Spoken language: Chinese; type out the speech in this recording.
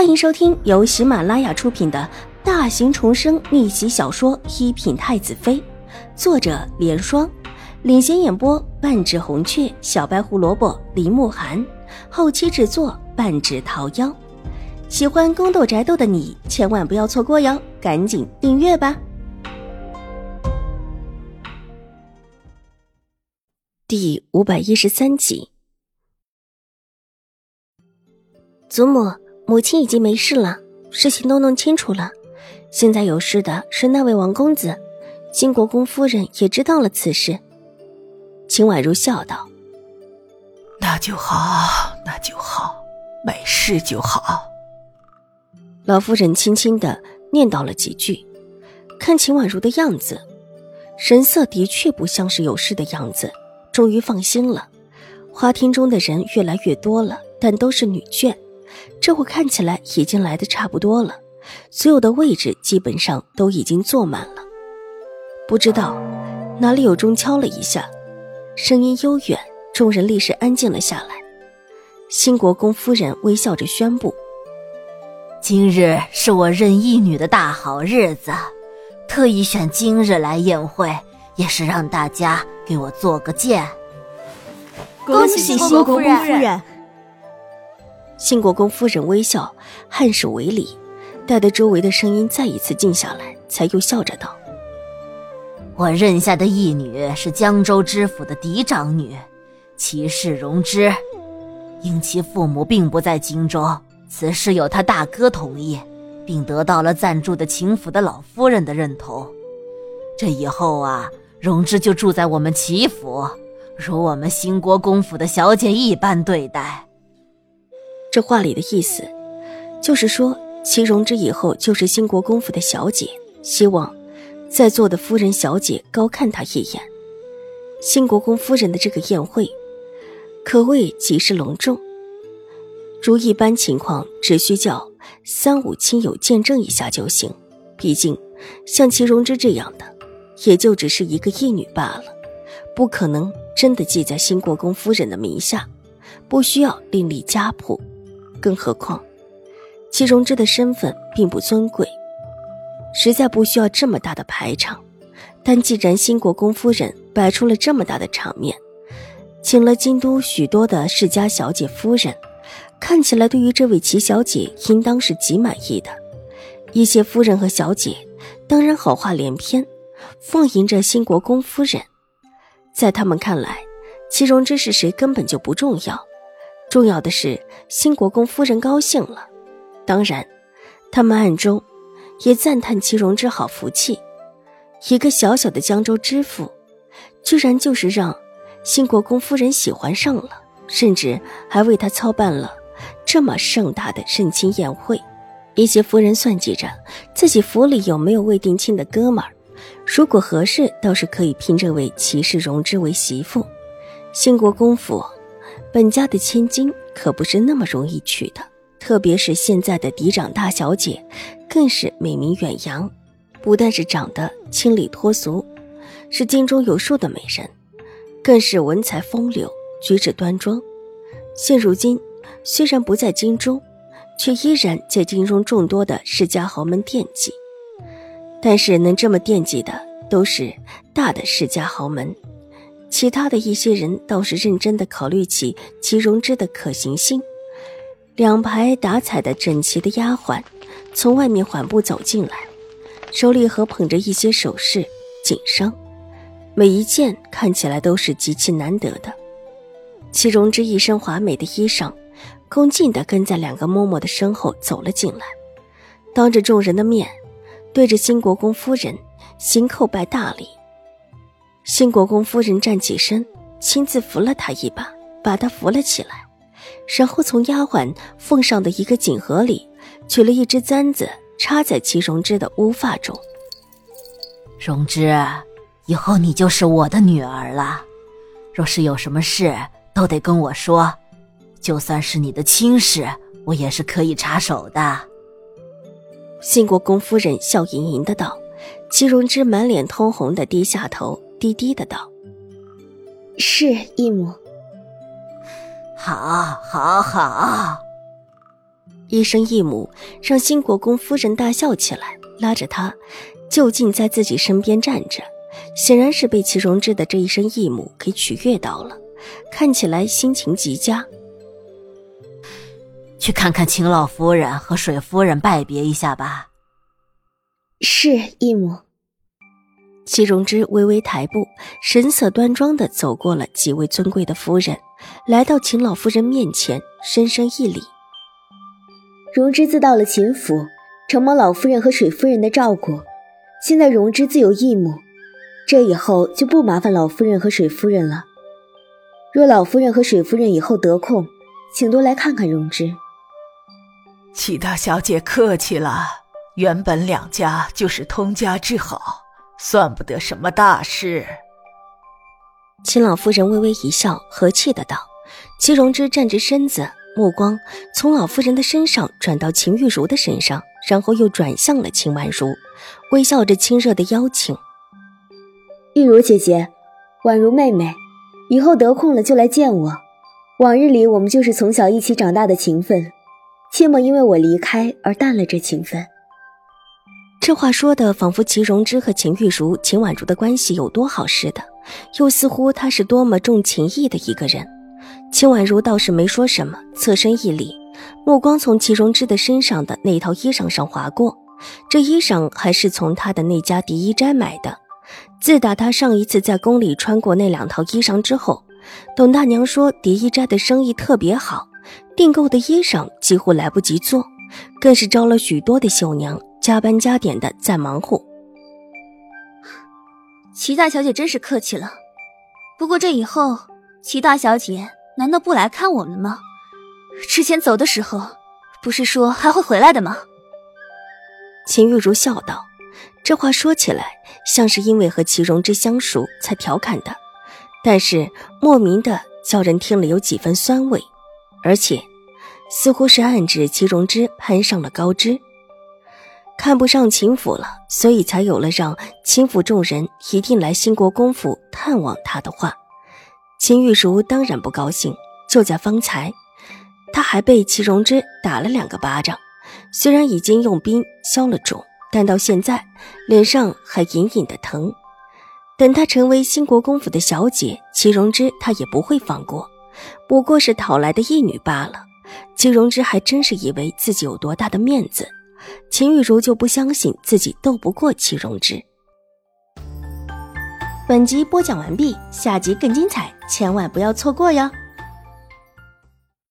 欢迎收听由喜马拉雅出品的大型重生逆袭小说《一品太子妃》，作者：莲霜，领衔演播：半指红雀、小白胡萝卜、林慕寒，后期制作：半指桃夭。喜欢宫斗宅斗的你千万不要错过哟，赶紧订阅吧！第五百一十三集，祖母。母亲已经没事了，事情都弄清楚了。现在有事的是那位王公子，新国公夫人也知道了此事。秦婉如笑道：“那就好，那就好，没事就好。”老夫人轻轻的念叨了几句，看秦婉如的样子，神色的确不像是有事的样子，终于放心了。花厅中的人越来越多了，但都是女眷。这会看起来已经来的差不多了，所有的位置基本上都已经坐满了。不知道哪里有钟敲了一下，声音悠远，众人立时安静了下来。新国公夫人微笑着宣布：“今日是我认义女的大好日子，特意选今日来宴会，也是让大家给我做个见。恭喜新国公夫人！”兴国公夫人微笑，颔首为礼，待得周围的声音再一次静下来，才又笑着道：“我认下的义女是江州知府的嫡长女，齐氏荣之。因其父母并不在荆州，此事有他大哥同意，并得到了暂住的秦府的老夫人的认同。这以后啊，荣之就住在我们齐府，如我们兴国公府的小姐一般对待。”这话里的意思，就是说齐容之以后就是兴国公府的小姐，希望在座的夫人小姐高看他一眼。兴国公夫人的这个宴会，可谓极是隆重。如一般情况，只需叫三五亲友见证一下就行。毕竟像齐容之这样的，也就只是一个义女罢了，不可能真的记在兴国公夫人的名下，不需要另立家谱。更何况，齐荣之的身份并不尊贵，实在不需要这么大的排场。但既然新国公夫人摆出了这么大的场面，请了京都许多的世家小姐夫人，看起来对于这位齐小姐应当是极满意的。一些夫人和小姐当然好话连篇，奉迎着新国公夫人。在他们看来，齐荣之是谁根本就不重要。重要的是，新国公夫人高兴了。当然，他们暗中也赞叹祁荣之好福气，一个小小的江州知府，居然就是让新国公夫人喜欢上了，甚至还为他操办了这么盛大的盛亲宴会。一些夫人算计着自己府里有没有未定亲的哥们儿，如果合适，倒是可以聘这位齐氏荣之为媳妇。新国公府。本家的千金可不是那么容易娶的，特别是现在的嫡长大小姐，更是美名远扬。不但是长得清丽脱俗，是京中有数的美人，更是文采风流，举止端庄。现如今虽然不在京中，却依然在京中众多的世家豪门惦记。但是能这么惦记的，都是大的世家豪门。其他的一些人倒是认真的考虑起齐容之的可行性。两排打彩的整齐的丫鬟从外面缓步走进来，手里合捧着一些首饰、锦裳，每一件看起来都是极其难得的。齐容之一身华美的衣裳，恭敬地跟在两个嬷嬷的身后走了进来，当着众人的面，对着新国公夫人行叩拜大礼。新国公夫人站起身，亲自扶了他一把，把他扶了起来，然后从丫鬟奉上的一个锦盒里取了一只簪子，插在齐荣之的乌发中。荣之，以后你就是我的女儿了，若是有什么事，都得跟我说，就算是你的亲事，我也是可以插手的。新国公夫人笑盈盈的道，齐荣之满脸通红的低下头。低低的道：“是义母。”好，好，好。一声义母，让新国公夫人大笑起来，拉着他就近在自己身边站着，显然是被齐荣之的这一声义母给取悦到了，看起来心情极佳。去看看秦老夫人和水夫人，拜别一下吧。是义母。齐荣之微微抬步，神色端庄地走过了几位尊贵的夫人，来到秦老夫人面前，深深一礼。荣之自到了秦府，承蒙老夫人和水夫人的照顾，现在荣之自有义母，这以后就不麻烦老夫人和水夫人了。若老夫人和水夫人以后得空，请多来看看荣之。齐大小姐客气了，原本两家就是通家之好。算不得什么大事。秦老夫人微微一笑，和气的道：“齐荣之站直身子，目光从老夫人的身上转到秦玉茹的身上，然后又转向了秦婉如，微笑着亲热的邀请：‘玉茹姐姐，婉如妹妹，以后得空了就来见我。往日里我们就是从小一起长大的情分，切莫因为我离开而淡了这情分。’”这话说的仿佛齐荣之和秦玉茹、秦婉如的关系有多好似的，又似乎他是多么重情义的一个人。秦婉如倒是没说什么，侧身一礼，目光从齐荣之的身上的那套衣裳上划过。这衣裳还是从他的那家狄衣斋买的。自打他上一次在宫里穿过那两套衣裳之后，董大娘说狄衣斋的生意特别好，订购的衣裳几乎来不及做，更是招了许多的绣娘。加班加点的在忙活，齐大小姐真是客气了。不过这以后，齐大小姐难道不来看我们吗？之前走的时候，不是说还会回来的吗？秦玉茹笑道，这话说起来像是因为和齐荣之相熟才调侃的，但是莫名的叫人听了有几分酸味，而且似乎是暗指齐荣之攀上了高枝。看不上秦府了，所以才有了让秦府众人一定来兴国公府探望他的话。秦玉茹当然不高兴。就在方才，他还被齐荣之打了两个巴掌，虽然已经用冰消了肿，但到现在脸上还隐隐的疼。等他成为兴国公府的小姐，齐荣之他也不会放过。不过是讨来的义女罢了。齐荣之还真是以为自己有多大的面子。秦玉茹就不相信自己斗不过齐荣之。本集播讲完毕，下集更精彩，千万不要错过哟。